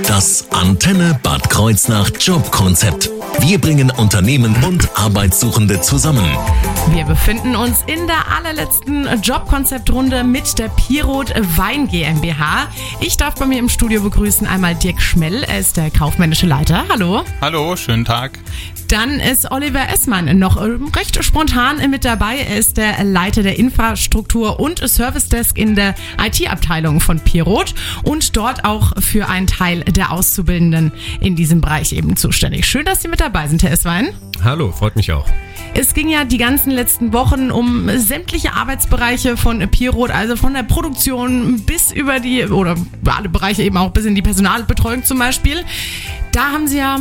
Das Antenne Bad Kreuznach Jobkonzept. Wir bringen Unternehmen und Arbeitssuchende zusammen. Wir befinden uns in der allerletzten Jobkonzeptrunde mit der Pirot Wein GmbH. Ich darf bei mir im Studio begrüßen einmal Dirk Schmell, er ist der kaufmännische Leiter. Hallo. Hallo, schönen Tag. Dann ist Oliver Essmann noch recht spontan mit dabei. Er ist der Leiter der Infrastruktur und Service Desk in der IT-Abteilung von Pirot und dort auch für einen Teil der Auszubildenden in diesem Bereich eben zuständig. Schön, dass Sie mit dabei sind, Herr Esswein. Hallo, freut mich auch. Es ging ja die ganzen letzten Wochen um sämtliche Arbeitsbereiche von Pirot, also von der Produktion bis über die, oder alle Bereiche eben auch bis in die Personalbetreuung zum Beispiel. Da haben Sie ja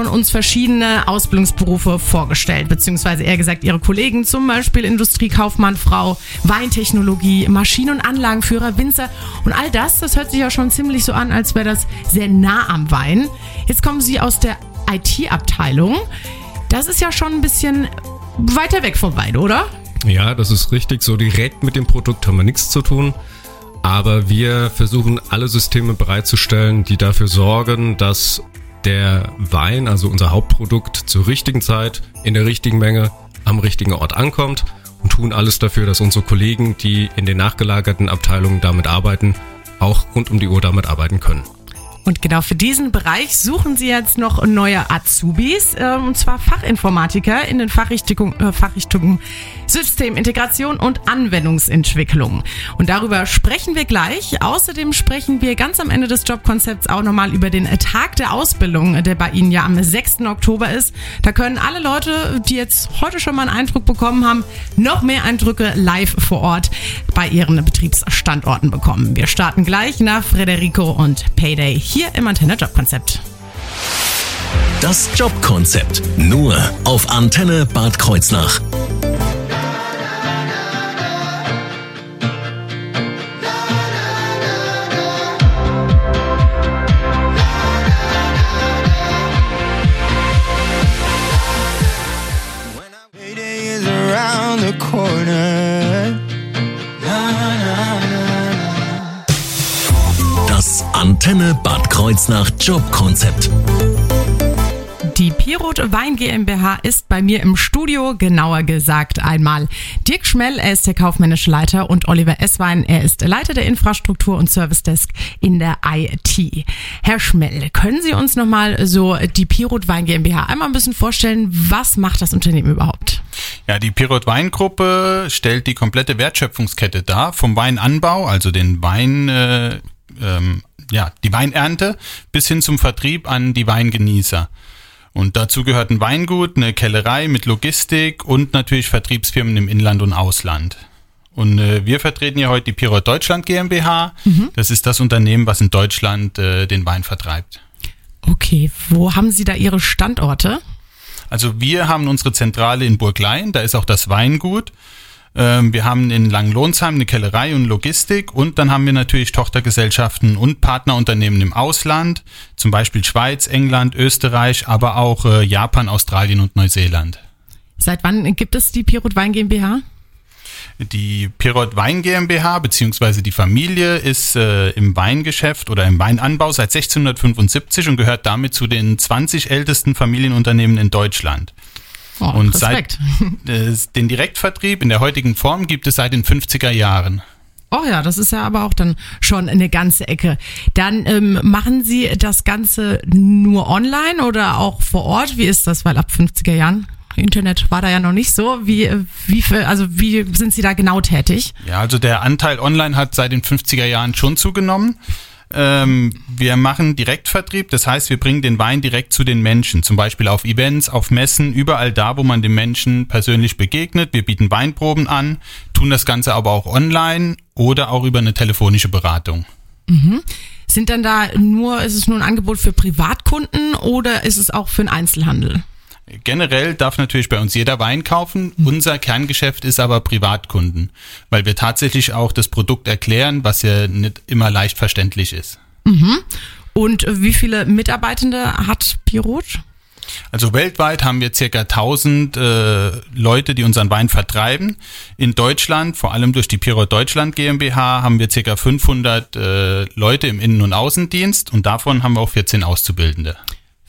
schon uns verschiedene Ausbildungsberufe vorgestellt, beziehungsweise eher gesagt Ihre Kollegen, zum Beispiel Industriekaufmann, Frau, Weintechnologie, Maschinen- und Anlagenführer, Winzer und all das, das hört sich ja schon ziemlich so an, als wäre das sehr nah am Wein. Jetzt kommen Sie aus der IT-Abteilung. Das ist ja schon ein bisschen weiter weg vom Wein, oder? Ja, das ist richtig. So direkt mit dem Produkt haben wir nichts zu tun. Aber wir versuchen alle Systeme bereitzustellen, die dafür sorgen, dass der Wein, also unser Hauptprodukt, zur richtigen Zeit, in der richtigen Menge, am richtigen Ort ankommt und tun alles dafür, dass unsere Kollegen, die in den nachgelagerten Abteilungen damit arbeiten, auch rund um die Uhr damit arbeiten können. Und genau für diesen Bereich suchen Sie jetzt noch neue Azubis, äh, und zwar Fachinformatiker in den Fachrichtungen, äh, Fachrichtungen Systemintegration und Anwendungsentwicklung. Und darüber sprechen wir gleich. Außerdem sprechen wir ganz am Ende des Jobkonzepts auch nochmal über den Tag der Ausbildung, der bei Ihnen ja am 6. Oktober ist. Da können alle Leute, die jetzt heute schon mal einen Eindruck bekommen haben, noch mehr Eindrücke live vor Ort bei ihren Betriebsstandorten bekommen. Wir starten gleich nach Frederico und Payday hier im Antenne Jobkonzept. Das Jobkonzept nur auf Antenne Bad Kreuznach. Corner. Antenne Bad Kreuznach Jobkonzept. Die Pirot Wein GmbH ist bei mir im Studio, genauer gesagt einmal Dirk Schmell, er ist der kaufmännische Leiter und Oliver Esswein, er ist Leiter der Infrastruktur und Service Desk in der IT. Herr Schmell, können Sie uns nochmal so die Pirot Wein GmbH einmal ein bisschen vorstellen, was macht das Unternehmen überhaupt? Ja, die Pirot Weingruppe stellt die komplette Wertschöpfungskette dar, vom Weinanbau, also den Wein, äh, ähm, ja, die Weinernte, bis hin zum Vertrieb an die Weingenießer. Und dazu gehört ein Weingut, eine Kellerei mit Logistik und natürlich Vertriebsfirmen im Inland und Ausland. Und äh, wir vertreten hier heute die Pirot Deutschland GmbH. Das ist das Unternehmen, was in Deutschland äh, den Wein vertreibt. Okay, wo haben Sie da Ihre Standorte? Also wir haben unsere Zentrale in Burglein, da ist auch das Weingut. Ähm, Wir haben in Langenlohnsheim eine Kellerei und Logistik und dann haben wir natürlich Tochtergesellschaften und Partnerunternehmen im Ausland, zum Beispiel Schweiz, England, Österreich, aber auch äh, Japan, Australien und Neuseeland. Seit wann gibt es die Pirot Wein GmbH? Die Pirot Wein GmbH beziehungsweise die Familie ist äh, im Weingeschäft oder im Weinanbau seit 1675 und gehört damit zu den 20 ältesten Familienunternehmen in Deutschland. Oh, und Respekt. seit äh, den Direktvertrieb in der heutigen Form gibt es seit den 50er Jahren. Oh ja, das ist ja aber auch dann schon eine ganze Ecke. Dann ähm, machen Sie das Ganze nur online oder auch vor Ort? Wie ist das? Weil ab 50er Jahren Internet war da ja noch nicht so. Wie, wie, also wie sind Sie da genau tätig? Ja, also der Anteil online hat seit den 50er Jahren schon zugenommen. Ähm, wir machen Direktvertrieb, das heißt, wir bringen den Wein direkt zu den Menschen, zum Beispiel auf Events, auf Messen, überall da, wo man den Menschen persönlich begegnet. Wir bieten Weinproben an, tun das Ganze aber auch online oder auch über eine telefonische Beratung. Sind dann da nur, ist es nur ein Angebot für Privatkunden oder ist es auch für den Einzelhandel? Generell darf natürlich bei uns jeder Wein kaufen. Unser Kerngeschäft ist aber Privatkunden, weil wir tatsächlich auch das Produkt erklären, was ja nicht immer leicht verständlich ist. Und wie viele Mitarbeitende hat Pirot? Also weltweit haben wir circa 1000 äh, Leute, die unseren Wein vertreiben. In Deutschland, vor allem durch die Pirot Deutschland GmbH, haben wir circa 500 äh, Leute im Innen- und Außendienst und davon haben wir auch 14 Auszubildende.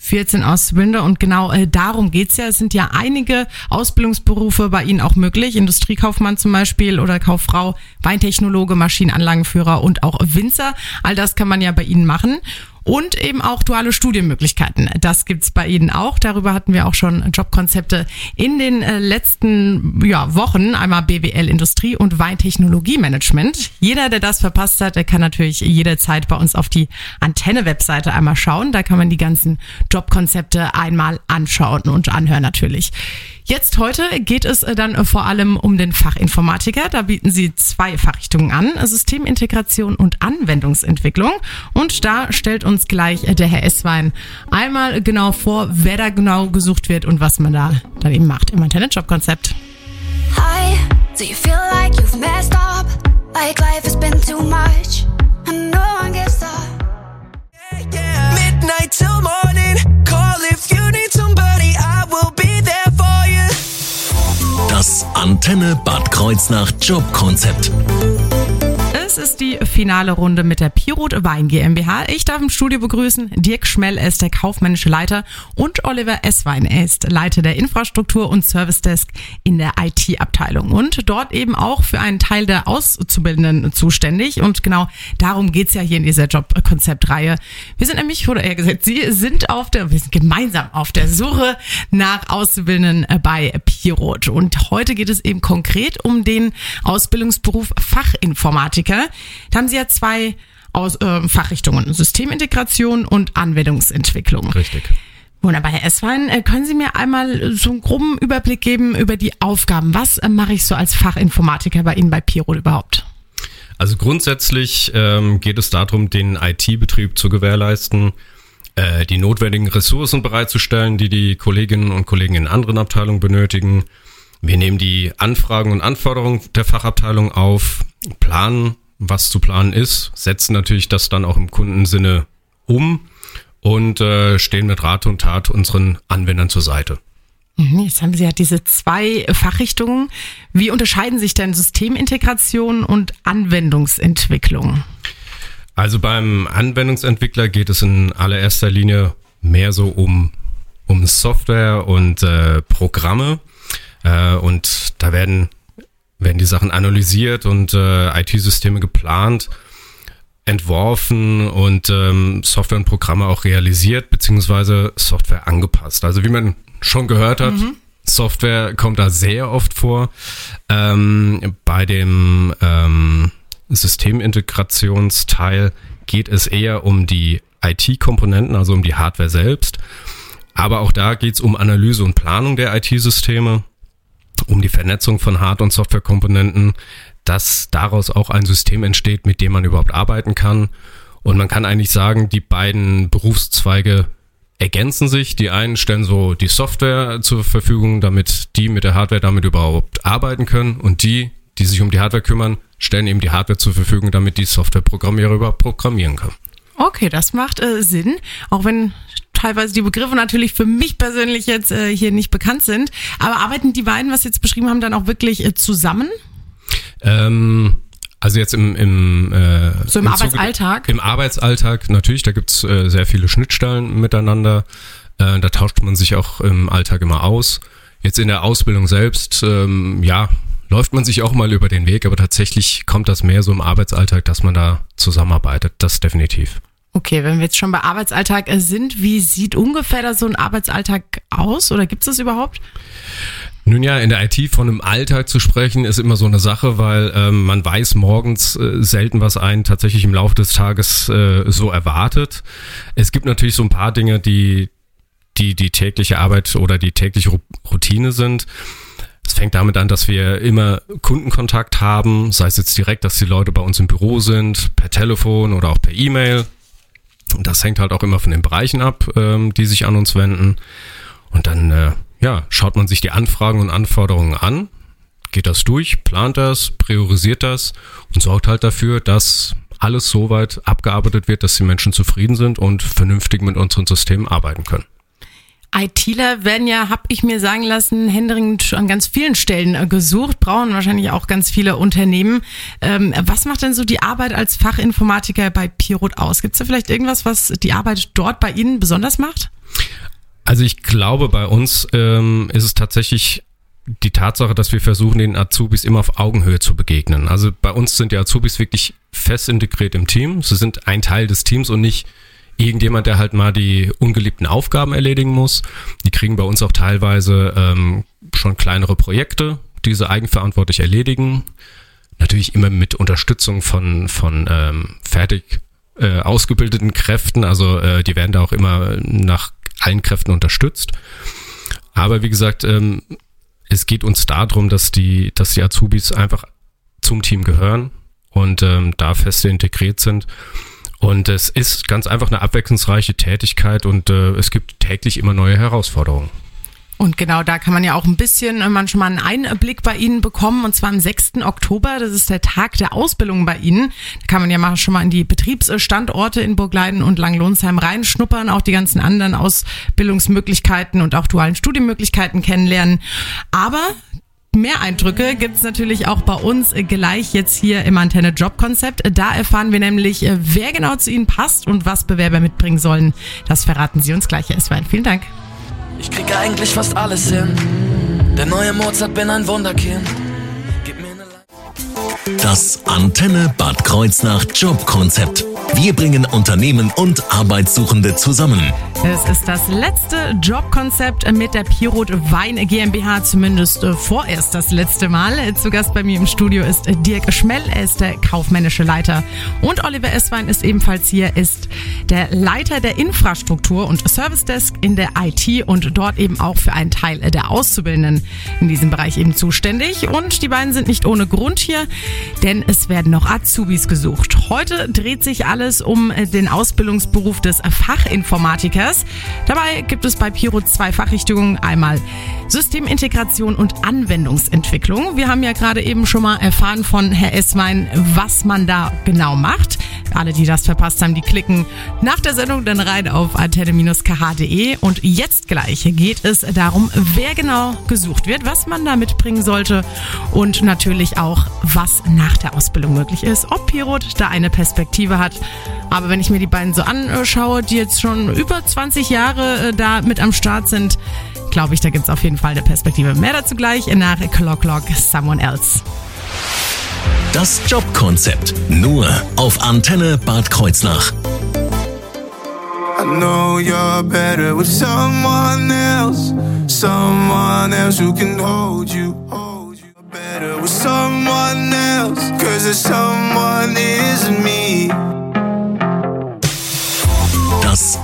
14 Auszubildende und genau äh, darum geht's ja. Es sind ja einige Ausbildungsberufe bei Ihnen auch möglich. Industriekaufmann zum Beispiel oder Kauffrau, Weintechnologe, Maschinenanlagenführer und auch Winzer. All das kann man ja bei Ihnen machen. Und eben auch duale Studienmöglichkeiten. Das gibt's bei Ihnen auch. Darüber hatten wir auch schon Jobkonzepte in den äh, letzten ja, Wochen. Einmal BWL Industrie und Weintechnologie-Management. Jeder, der das verpasst hat, der kann natürlich jederzeit bei uns auf die Antenne-Webseite einmal schauen. Da kann man die ganzen Jobkonzepte einmal anschauen und anhören natürlich. Jetzt heute geht es äh, dann vor allem um den Fachinformatiker. Da bieten sie zwei Fachrichtungen an, Systemintegration und Anwendungsentwicklung. Und da stellt gleich äh, der Herr Esswein einmal genau vor, wer da genau gesucht wird und was man da dann eben macht im Internet-Jobkonzept. Hi, do you feel like you've messed up? Like life has been too much, and no one gets up. Midnight till morning. Call if you need somebody. I will be there for you. Das Antenne Bad Kreuznach Jobkonzept. Es ist die finale Runde mit der Pirot Wein GmbH. Ich darf im Studio begrüßen Dirk Schmell, er ist der kaufmännische Leiter und Oliver Esswein, er ist Leiter der Infrastruktur und Service Desk in der IT-Abteilung und dort eben auch für einen Teil der Auszubildenden zuständig und genau darum geht's ja hier in dieser Jobkonzeptreihe. Wir sind nämlich, oder eher gesagt, Sie sind auf der, wir sind gemeinsam auf der Suche nach Auszubildenden bei Pirot und heute geht es eben konkret um den Ausbildungsberuf Fachinformatiker. Da haben Sie ja zwei Aus, äh, Fachrichtungen, Systemintegration und Anwendungsentwicklung. Richtig. Wunderbar, Herr Esswein, äh, können Sie mir einmal so einen groben Überblick geben über die Aufgaben? Was äh, mache ich so als Fachinformatiker bei Ihnen bei Pirot überhaupt? Also grundsätzlich ähm, geht es darum, den IT-Betrieb zu gewährleisten, äh, die notwendigen Ressourcen bereitzustellen, die die Kolleginnen und Kollegen in anderen Abteilungen benötigen. Wir nehmen die Anfragen und Anforderungen der Fachabteilung auf, planen, was zu planen ist, setzen natürlich das dann auch im Kundensinne um und äh, stehen mit Rat und Tat unseren Anwendern zur Seite. Mhm, Jetzt haben Sie ja diese zwei Fachrichtungen. Wie unterscheiden sich denn Systemintegration und Anwendungsentwicklung? Also beim Anwendungsentwickler geht es in allererster Linie mehr so um, um Software und äh, Programme. Äh, und da werden, werden die Sachen analysiert und äh, IT-Systeme geplant, entworfen und ähm, Software und Programme auch realisiert, beziehungsweise Software angepasst. Also wie man schon gehört hat, Software kommt da sehr oft vor. Ähm, bei dem ähm, Systemintegrationsteil geht es eher um die IT-Komponenten, also um die Hardware selbst. Aber auch da geht es um Analyse und Planung der IT-Systeme, um die Vernetzung von Hard- und Softwarekomponenten, dass daraus auch ein System entsteht, mit dem man überhaupt arbeiten kann. Und man kann eigentlich sagen, die beiden Berufszweige ergänzen sich. Die einen stellen so die Software zur Verfügung, damit die mit der Hardware damit überhaupt arbeiten können. Und die, die sich um die Hardware kümmern, stellen eben die Hardware zur Verfügung, damit die Softwareprogrammierer überhaupt programmieren können. Okay, das macht äh, Sinn, auch wenn teilweise die Begriffe natürlich für mich persönlich jetzt äh, hier nicht bekannt sind. Aber arbeiten die beiden, was Sie jetzt beschrieben haben, dann auch wirklich äh, zusammen? Ähm, also jetzt im, im, äh, So im Zuge- Arbeitsalltag? Im Arbeitsalltag natürlich, da gibt's äh, sehr viele Schnittstellen miteinander. Äh, da tauscht man sich auch im Alltag immer aus. Jetzt in der Ausbildung selbst, ähm, ja, läuft man sich auch mal über den Weg, aber tatsächlich kommt das mehr so im Arbeitsalltag, dass man da zusammenarbeitet. Das definitiv. Okay, wenn wir jetzt schon bei Arbeitsalltag sind, wie sieht ungefähr da so ein Arbeitsalltag aus oder gibt es das überhaupt? Nun ja, in der IT von einem Alltag zu sprechen, ist immer so eine Sache, weil ähm, man weiß morgens äh, selten, was einen tatsächlich im Laufe des Tages äh, so erwartet. Es gibt natürlich so ein paar Dinge, die die, die tägliche Arbeit oder die tägliche Routine sind. Es fängt damit an, dass wir immer Kundenkontakt haben, sei es jetzt direkt, dass die Leute bei uns im Büro sind, per Telefon oder auch per E-Mail. Und Das hängt halt auch immer von den Bereichen ab, ähm, die sich an uns wenden. Und dann äh, ja, schaut man sich die Anfragen und Anforderungen an, geht das durch, plant das, priorisiert das und sorgt halt dafür, dass alles so weit abgearbeitet wird, dass die Menschen zufrieden sind und vernünftig mit unseren Systemen arbeiten können. ITler werden ja, habe ich mir sagen lassen, händeringend an ganz vielen Stellen äh, gesucht, brauchen wahrscheinlich auch ganz viele Unternehmen. Ähm, was macht denn so die Arbeit als Fachinformatiker bei Pirot aus? Gibt es da vielleicht irgendwas, was die Arbeit dort bei Ihnen besonders macht? Also ich glaube, bei uns ähm, ist es tatsächlich die Tatsache, dass wir versuchen, den Azubis immer auf Augenhöhe zu begegnen. Also bei uns sind die Azubis wirklich fest integriert im Team. Sie sind ein Teil des Teams und nicht irgendjemand, der halt mal die ungeliebten Aufgaben erledigen muss. Die kriegen bei uns auch teilweise ähm, schon kleinere Projekte, die sie eigenverantwortlich erledigen. Natürlich immer mit Unterstützung von, von ähm, fertig äh, ausgebildeten Kräften. Also äh, die werden da auch immer nach allen Kräften unterstützt. Aber wie gesagt, ähm, es geht uns darum, dass die, dass die Azubis einfach zum Team gehören und ähm, da feste integriert sind. Und es ist ganz einfach eine abwechslungsreiche Tätigkeit und äh, es gibt täglich immer neue Herausforderungen. Und genau da kann man ja auch ein bisschen äh, manchmal einen Einblick bei Ihnen bekommen. Und zwar am 6. Oktober, das ist der Tag der Ausbildung bei Ihnen. Da kann man ja mal schon mal in die Betriebsstandorte in Burgleiden und Langlonsheim reinschnuppern, auch die ganzen anderen Ausbildungsmöglichkeiten und auch dualen Studienmöglichkeiten kennenlernen. Aber Mehr Eindrücke gibt's natürlich auch bei uns gleich jetzt hier im Antenne Job Konzept. Da erfahren wir nämlich, wer genau zu Ihnen passt und was Bewerber mitbringen sollen. Das verraten Sie uns gleich, Herr Eswein. Vielen Dank. Ich krieg eigentlich fast alles hin. Der neue Mozart bin ein Wunderkind. Gib mir eine Das Antenne Bad Kreuznach Jobkonzept. Wir bringen Unternehmen und Arbeitssuchende zusammen. Es ist das letzte Jobkonzept mit der Pirot Wein GmbH, zumindest vorerst das letzte Mal. Zu Gast bei mir im Studio ist Dirk Schmell, er ist der kaufmännische Leiter. Und Oliver Esswein ist ebenfalls hier, ist der Leiter der Infrastruktur und Service Desk in der IT und dort eben auch für einen Teil der Auszubildenden in diesem Bereich eben zuständig. Und die beiden sind nicht ohne Grund hier, denn es werden noch Azubis gesucht. Heute dreht sich alles um äh, den Ausbildungsberuf des Fachinformatikers. Dabei gibt es bei Piro zwei Fachrichtungen. Einmal Systemintegration und Anwendungsentwicklung. Wir haben ja gerade eben schon mal erfahren von Herr Esswein, was man da genau macht. Alle, die das verpasst haben, die klicken nach der Sendung dann rein auf antenne-kh.de. Und jetzt gleich geht es darum, wer genau gesucht wird, was man da mitbringen sollte und natürlich auch, was nach der Ausbildung möglich ist, ob Pirot da eine Perspektive hat. Aber wenn ich mir die beiden so anschaue, die jetzt schon über 20 Jahre äh, da mit am Start sind, glaube ich, da gibt es auf jeden Fall eine Perspektive. Mehr dazu gleich nach Clock Clock Someone Else. Das Jobkonzept. Nur auf Antenne Bad Kreuznach. I know you're better with someone else, someone else who can hold you, hold you. Better with someone else, cause the someone isn't me.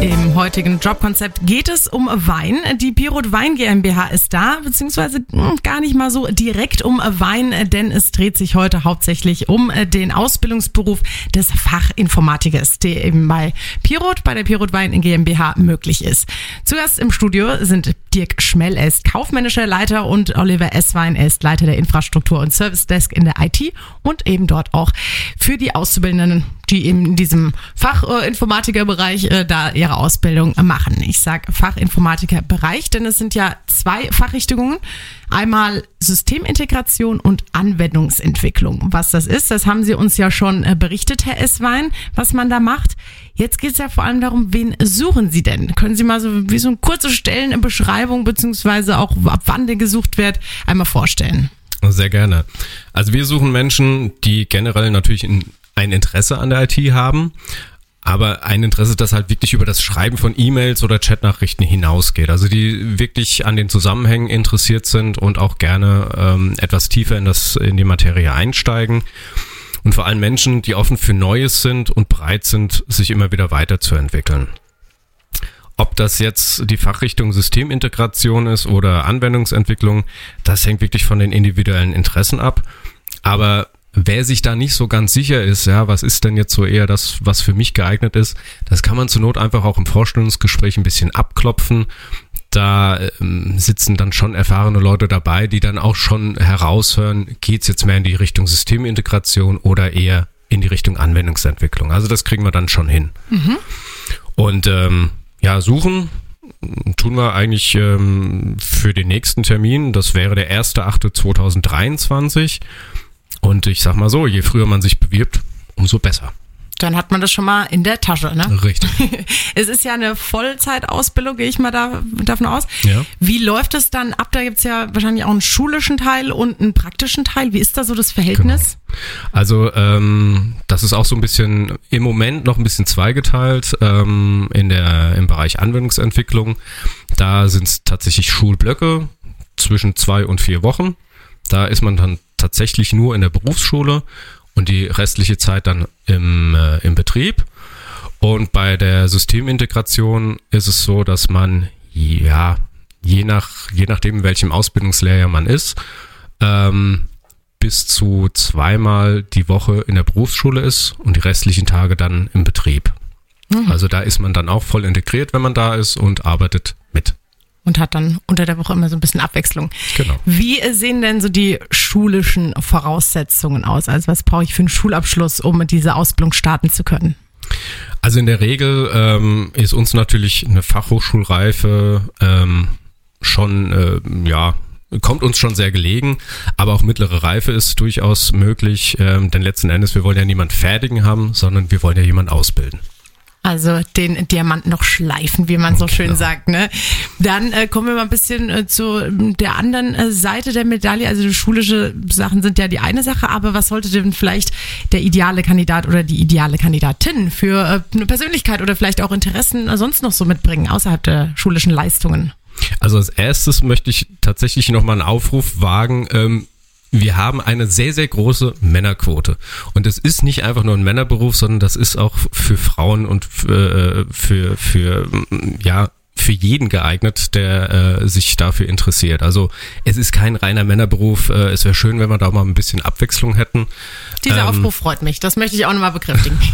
Im heutigen Jobkonzept geht es um Wein. Die Pirot Wein GmbH ist da, beziehungsweise hm, gar nicht mal so direkt um Wein, denn es dreht sich heute hauptsächlich um den Ausbildungsberuf des Fachinformatikers, der eben bei Pirot, bei der Pirot Wein GmbH möglich ist. Zu Gast im Studio sind Dirk Schmell, er ist kaufmännischer Leiter und Oliver Esswein, er ist Leiter der Infrastruktur und Service Desk in der IT und eben dort auch für die Auszubildenden, die in diesem Fachinformatikerbereich äh, da ihre Ausbildung machen. Ich sage Fachinformatikerbereich, denn es sind ja zwei Fachrichtungen. Einmal Systemintegration und Anwendungsentwicklung. Was das ist, das haben Sie uns ja schon äh, berichtet, Herr Esswein, was man da macht. Jetzt geht es ja vor allem darum, wen suchen Sie denn? Können Sie mal so wie so eine kurze Stellenbeschreibung beziehungsweise auch ab wann der gesucht wird, einmal vorstellen? Sehr gerne. Also wir suchen Menschen, die generell natürlich in, ein Interesse an der IT haben, aber ein Interesse, das halt wirklich über das Schreiben von E-Mails oder Chatnachrichten hinausgeht. Also die wirklich an den Zusammenhängen interessiert sind und auch gerne ähm, etwas tiefer in das in die Materie einsteigen. Und vor allem Menschen, die offen für Neues sind und bereit sind, sich immer wieder weiterzuentwickeln. Ob das jetzt die Fachrichtung Systemintegration ist oder Anwendungsentwicklung, das hängt wirklich von den individuellen Interessen ab. Aber Wer sich da nicht so ganz sicher ist, ja, was ist denn jetzt so eher das, was für mich geeignet ist, das kann man zur Not einfach auch im Vorstellungsgespräch ein bisschen abklopfen. Da ähm, sitzen dann schon erfahrene Leute dabei, die dann auch schon heraushören, geht's jetzt mehr in die Richtung Systemintegration oder eher in die Richtung Anwendungsentwicklung. Also das kriegen wir dann schon hin. Und ähm, ja, suchen tun wir eigentlich ähm, für den nächsten Termin. Das wäre der 1.8.2023. Und ich sag mal so, je früher man sich bewirbt, umso besser. Dann hat man das schon mal in der Tasche, ne? Richtig. Es ist ja eine Vollzeitausbildung, gehe ich mal da, davon aus. Ja. Wie läuft es dann ab? Da gibt's ja wahrscheinlich auch einen schulischen Teil und einen praktischen Teil. Wie ist da so das Verhältnis? Also ähm, das ist auch so ein bisschen im Moment noch ein bisschen zweigeteilt ähm, in der im Bereich Anwendungsentwicklung. Da sind es tatsächlich Schulblöcke zwischen zwei und vier Wochen. Da ist man dann tatsächlich nur in der Berufsschule und die restliche Zeit dann im, äh, im Betrieb. Und bei der Systemintegration ist es so, dass man ja je nach je nachdem welchem Ausbildungslehrjahr man ist ähm, bis zu zweimal die Woche in der Berufsschule ist und die restlichen Tage dann im Betrieb. Also da ist man dann auch voll integriert, wenn man da ist und arbeitet mit. Und hat dann unter der Woche immer so ein bisschen Abwechslung. Genau. Wie sehen denn so die schulischen Voraussetzungen aus? Also was brauche ich für einen Schulabschluss, um diese Ausbildung starten zu können? Also in der Regel ähm, ist uns natürlich eine Fachhochschulreife ähm, schon, äh, ja, kommt uns schon sehr gelegen, aber auch mittlere Reife ist durchaus möglich, ähm, denn letzten Endes, wir wollen ja niemand fertigen haben, sondern wir wollen ja jemand ausbilden. Also den Diamant noch schleifen, wie man so schön sagt. Ne? Dann äh, kommen wir mal ein bisschen äh, zu ähm, der anderen äh, Seite der Medaille. Also schulische Sachen sind ja die eine Sache, aber was sollte denn vielleicht der ideale Kandidat oder die ideale Kandidatin für äh, eine Persönlichkeit oder vielleicht auch Interessen äh, sonst noch so mitbringen, außerhalb der schulischen Leistungen? Also als erstes möchte ich tatsächlich nochmal einen Aufruf wagen. Ähm, wir haben eine sehr, sehr große Männerquote. Und es ist nicht einfach nur ein Männerberuf, sondern das ist auch für Frauen und für, äh, für, für ja, für jeden geeignet, der äh, sich dafür interessiert. Also es ist kein reiner Männerberuf. Äh, es wäre schön, wenn wir da mal ein bisschen Abwechslung hätten. Dieser Ähm, Aufruf freut mich. Das möchte ich auch nochmal bekräftigen.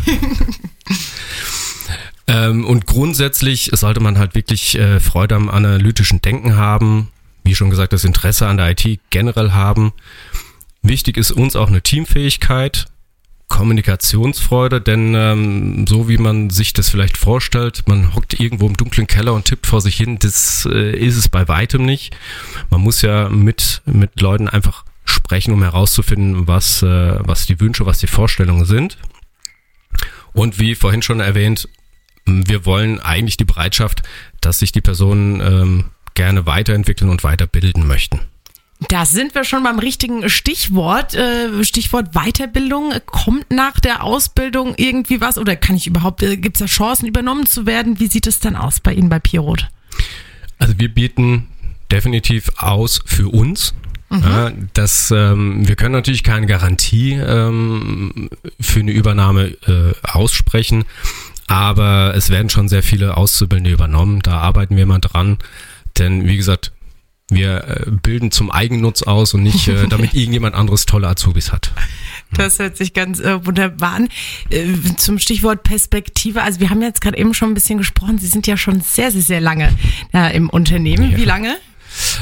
Ähm, und grundsätzlich sollte man halt wirklich äh, Freude am analytischen Denken haben, wie schon gesagt, das Interesse an der IT generell haben. Wichtig ist uns auch eine Teamfähigkeit, Kommunikationsfreude, denn ähm, so wie man sich das vielleicht vorstellt, man hockt irgendwo im dunklen Keller und tippt vor sich hin, das äh, ist es bei weitem nicht. Man muss ja mit, mit Leuten einfach sprechen, um herauszufinden, was, äh, was die Wünsche, was die Vorstellungen sind. Und wie vorhin schon erwähnt, wir wollen eigentlich die Bereitschaft, dass sich die Personen ähm, gerne weiterentwickeln und weiterbilden möchten. Da sind wir schon beim richtigen Stichwort. Äh, Stichwort Weiterbildung. Kommt nach der Ausbildung irgendwie was oder kann ich überhaupt, äh, gibt es da Chancen übernommen zu werden? Wie sieht es denn aus bei Ihnen bei Pirot? Also wir bieten definitiv aus für uns. Ja, das, ähm, wir können natürlich keine Garantie ähm, für eine Übernahme äh, aussprechen, aber es werden schon sehr viele Auszubildende übernommen. Da arbeiten wir mal dran, denn wie gesagt, wir äh, bilden zum Eigennutz aus und nicht, äh, damit irgendjemand anderes tolle Azubis hat. Das hört sich ganz äh, wunderbar an. Äh, zum Stichwort Perspektive. Also wir haben jetzt gerade eben schon ein bisschen gesprochen. Sie sind ja schon sehr, sehr, sehr lange im Unternehmen. Ja. Wie lange?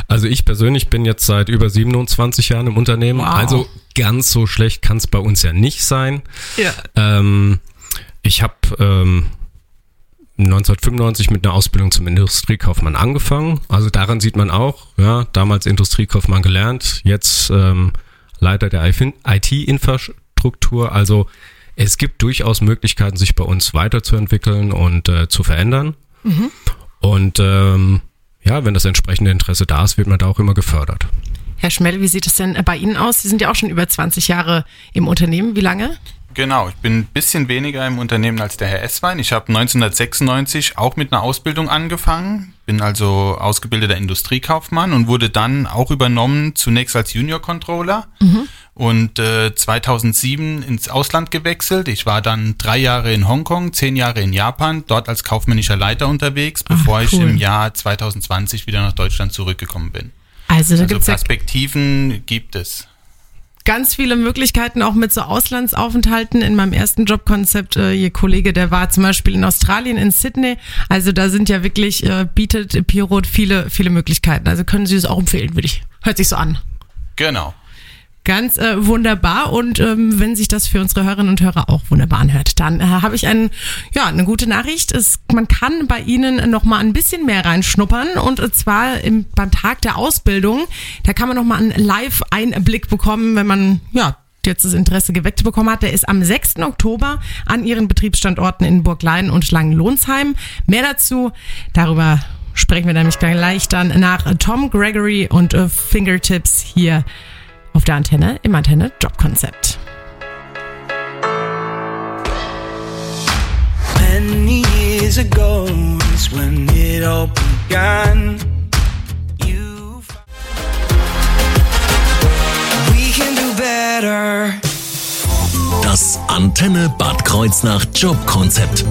Also ich persönlich bin jetzt seit über 27 Jahren im Unternehmen. Wow. Also ganz so schlecht kann es bei uns ja nicht sein. Ja. Ähm, ich habe ähm, 1995 mit einer Ausbildung zum Industriekaufmann angefangen. Also daran sieht man auch, ja, damals Industriekaufmann gelernt, jetzt ähm, Leiter der IT-Infrastruktur. Also es gibt durchaus Möglichkeiten, sich bei uns weiterzuentwickeln und äh, zu verändern. Und ähm, ja, wenn das entsprechende Interesse da ist, wird man da auch immer gefördert. Herr Schmell, wie sieht es denn bei Ihnen aus? Sie sind ja auch schon über 20 Jahre im Unternehmen. Wie lange? Genau, ich bin ein bisschen weniger im Unternehmen als der Herr Esswein. Ich habe 1996 auch mit einer Ausbildung angefangen, bin also ausgebildeter Industriekaufmann und wurde dann auch übernommen, zunächst als Junior Controller und äh, 2007 ins Ausland gewechselt. Ich war dann drei Jahre in Hongkong, zehn Jahre in Japan, dort als kaufmännischer Leiter unterwegs, bevor ich cool. im Jahr 2020 wieder nach Deutschland zurückgekommen bin. Also da Also gibt's ja Perspektiven gibt es. Ganz viele Möglichkeiten auch mit so Auslandsaufenthalten. In meinem ersten Jobkonzept, äh, Ihr Kollege, der war zum Beispiel in Australien, in Sydney. Also da sind ja wirklich, äh, bietet Pirot viele, viele Möglichkeiten. Also können Sie es auch empfehlen, würde ich. Hört sich so an. Genau. Ganz äh, wunderbar. Und ähm, wenn sich das für unsere Hörerinnen und Hörer auch wunderbar anhört, dann äh, habe ich ein, ja, eine gute Nachricht. Es, man kann bei Ihnen noch mal ein bisschen mehr reinschnuppern. Und zwar im, beim Tag der Ausbildung. Da kann man noch mal einen Live-Einblick bekommen, wenn man ja jetzt das Interesse geweckt bekommen hat. Der ist am 6. Oktober an Ihren Betriebsstandorten in Burglein und Schlangenlohnsheim. Mehr dazu, darüber sprechen wir nämlich gleich dann nach Tom Gregory und äh, Fingertips hier auf der Antenne im Antenne Jobkonzept. Das Antenne Bad Kreuznach Jobkonzept.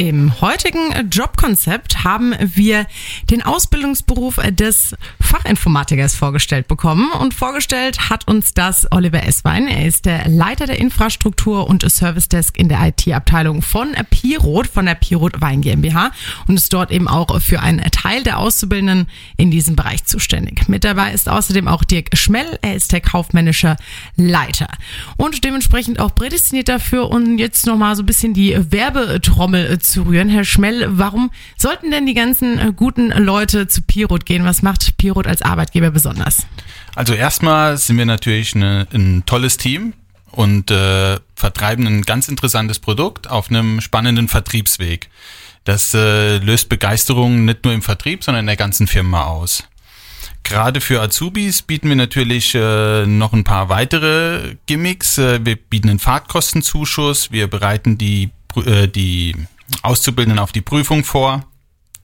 Im heutigen Jobkonzept haben wir den Ausbildungsberuf des Fachinformatikers vorgestellt bekommen und vorgestellt hat uns das Oliver Esswein. Er ist der Leiter der Infrastruktur und Service Desk in der IT-Abteilung von Pirot, von der Pirot Wein GmbH und ist dort eben auch für einen Teil der Auszubildenden in diesem Bereich zuständig. Mit dabei ist außerdem auch Dirk Schmell. Er ist der kaufmännische Leiter und dementsprechend auch prädestiniert dafür, um jetzt nochmal so ein bisschen die Werbetrommel zu rühren. Herr Schmell, warum sollten denn die ganzen äh, guten Leute zu Pirot gehen? Was macht Pirot als Arbeitgeber besonders? Also erstmal sind wir natürlich eine, ein tolles Team und äh, vertreiben ein ganz interessantes Produkt auf einem spannenden Vertriebsweg. Das äh, löst Begeisterung nicht nur im Vertrieb, sondern in der ganzen Firma aus. Gerade für Azubis bieten wir natürlich äh, noch ein paar weitere Gimmicks. Äh, wir bieten einen Fahrtkostenzuschuss, wir bereiten die, äh, die Auszubildenden auf die Prüfung vor.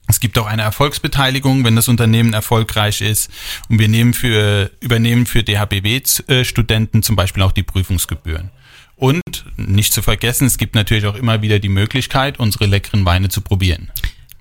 Es gibt auch eine Erfolgsbeteiligung, wenn das Unternehmen erfolgreich ist. Und wir nehmen für, übernehmen für DHBW-Studenten zum Beispiel auch die Prüfungsgebühren. Und nicht zu vergessen, es gibt natürlich auch immer wieder die Möglichkeit, unsere leckeren Weine zu probieren.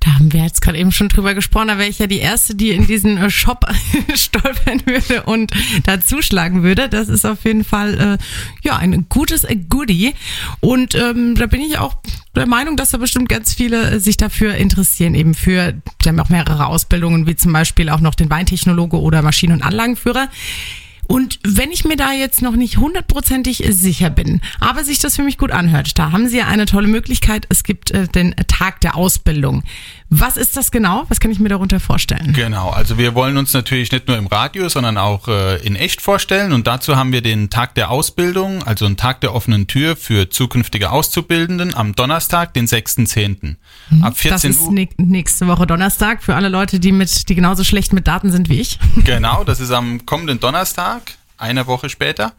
Da haben wir jetzt gerade eben schon drüber gesprochen. Da wäre ich ja die Erste, die in diesen äh, Shop stolpern würde und da zuschlagen würde. Das ist auf jeden Fall äh, ja ein gutes Goodie. Und ähm, da bin ich auch der Meinung, dass da bestimmt ganz viele äh, sich dafür interessieren. Eben für, die haben auch mehrere Ausbildungen, wie zum Beispiel auch noch den Weintechnologe oder Maschinen- und Anlagenführer. Und wenn ich mir da jetzt noch nicht hundertprozentig sicher bin, aber sich das für mich gut anhört, da haben Sie ja eine tolle Möglichkeit. Es gibt äh, den Tag der Ausbildung. Was ist das genau? Was kann ich mir darunter vorstellen? Genau, also wir wollen uns natürlich nicht nur im Radio, sondern auch äh, in echt vorstellen. Und dazu haben wir den Tag der Ausbildung, also einen Tag der offenen Tür für zukünftige Auszubildenden am Donnerstag, den 6.10. Mhm. Ab 14 das ist Uhr. nächste Woche Donnerstag für alle Leute, die mit, die genauso schlecht mit Daten sind wie ich. Genau, das ist am kommenden Donnerstag, eine Woche später.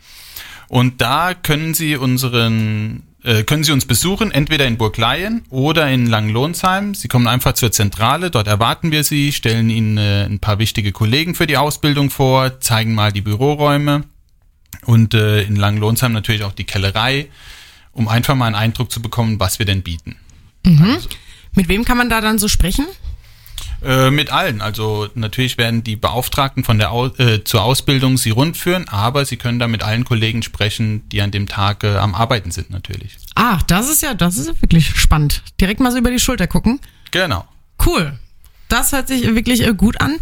Und da können Sie unseren äh, können Sie uns besuchen, entweder in Burgleien oder in Langenlohnsheim. Sie kommen einfach zur Zentrale, dort erwarten wir Sie, stellen Ihnen äh, ein paar wichtige Kollegen für die Ausbildung vor, zeigen mal die Büroräume und äh, in Langenlohnsheim natürlich auch die Kellerei, um einfach mal einen Eindruck zu bekommen, was wir denn bieten. Mhm. Also, Mit wem kann man da dann so sprechen? Äh, mit allen. Also natürlich werden die Beauftragten von der Au äh, zur Ausbildung sie rundführen, aber sie können da mit allen Kollegen sprechen, die an dem Tag äh, am Arbeiten sind natürlich. Ach, das ist ja, das ist ja wirklich spannend. Direkt mal so über die Schulter gucken. Genau. Cool. Das hört sich wirklich äh, gut an.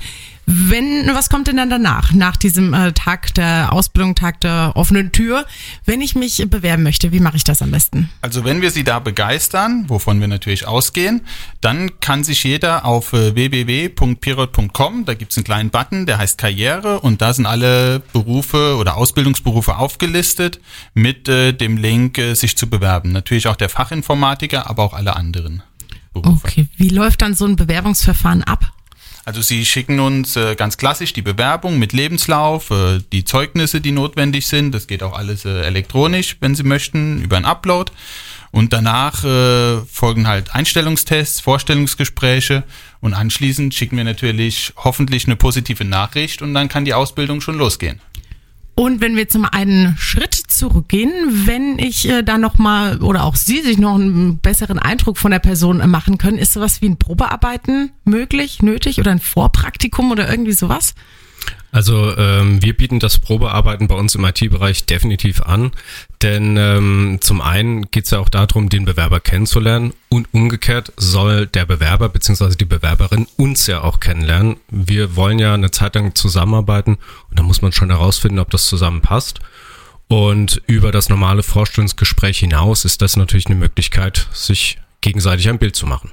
Wenn, was kommt denn dann danach, nach diesem äh, Tag der Ausbildung, Tag der offenen Tür, wenn ich mich bewerben möchte? Wie mache ich das am besten? Also wenn wir Sie da begeistern, wovon wir natürlich ausgehen, dann kann sich jeder auf äh, www.pirot.com, da gibt's einen kleinen Button, der heißt Karriere und da sind alle Berufe oder Ausbildungsberufe aufgelistet mit äh, dem Link, äh, sich zu bewerben. Natürlich auch der Fachinformatiker, aber auch alle anderen. Berufe. Okay, wie läuft dann so ein Bewerbungsverfahren ab? Also Sie schicken uns äh, ganz klassisch die Bewerbung mit Lebenslauf, äh, die Zeugnisse, die notwendig sind. Das geht auch alles äh, elektronisch, wenn Sie möchten, über ein Upload. Und danach äh, folgen halt Einstellungstests, Vorstellungsgespräche und anschließend schicken wir natürlich hoffentlich eine positive Nachricht und dann kann die Ausbildung schon losgehen. Und wenn wir jetzt mal einen Schritt zurückgehen, wenn ich äh, da noch mal oder auch Sie sich noch einen besseren Eindruck von der Person äh, machen können, ist sowas wie ein Probearbeiten möglich, nötig oder ein Vorpraktikum oder irgendwie sowas? Also ähm, wir bieten das Probearbeiten bei uns im IT-Bereich definitiv an, denn ähm, zum einen geht es ja auch darum, den Bewerber kennenzulernen und umgekehrt soll der Bewerber bzw. die Bewerberin uns ja auch kennenlernen. Wir wollen ja eine Zeit lang zusammenarbeiten und da muss man schon herausfinden, ob das zusammenpasst. Und über das normale Vorstellungsgespräch hinaus ist das natürlich eine Möglichkeit, sich gegenseitig ein Bild zu machen.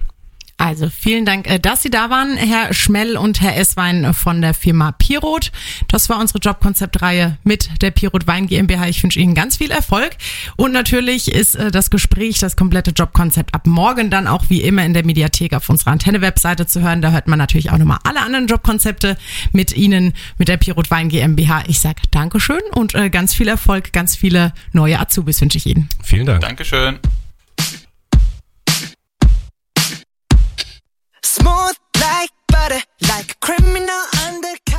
Also vielen Dank, äh, dass Sie da waren, Herr Schmell und Herr Esswein von der Firma Pirot. Das war unsere Jobkonzeptreihe mit der Pirot Wein GmbH. Ich wünsche Ihnen ganz viel Erfolg. Und natürlich ist äh, das Gespräch, das komplette Jobkonzept ab morgen dann auch wie immer in der Mediathek auf unserer Antenne-Webseite zu hören. Da hört man natürlich auch nochmal alle anderen Jobkonzepte mit Ihnen, mit der Pirot Wein GmbH. Ich sage Dankeschön und äh, ganz viel Erfolg, ganz viele neue Azubis wünsche ich Ihnen. Vielen Dank. Dankeschön. Smooth like butter, like a criminal undercover.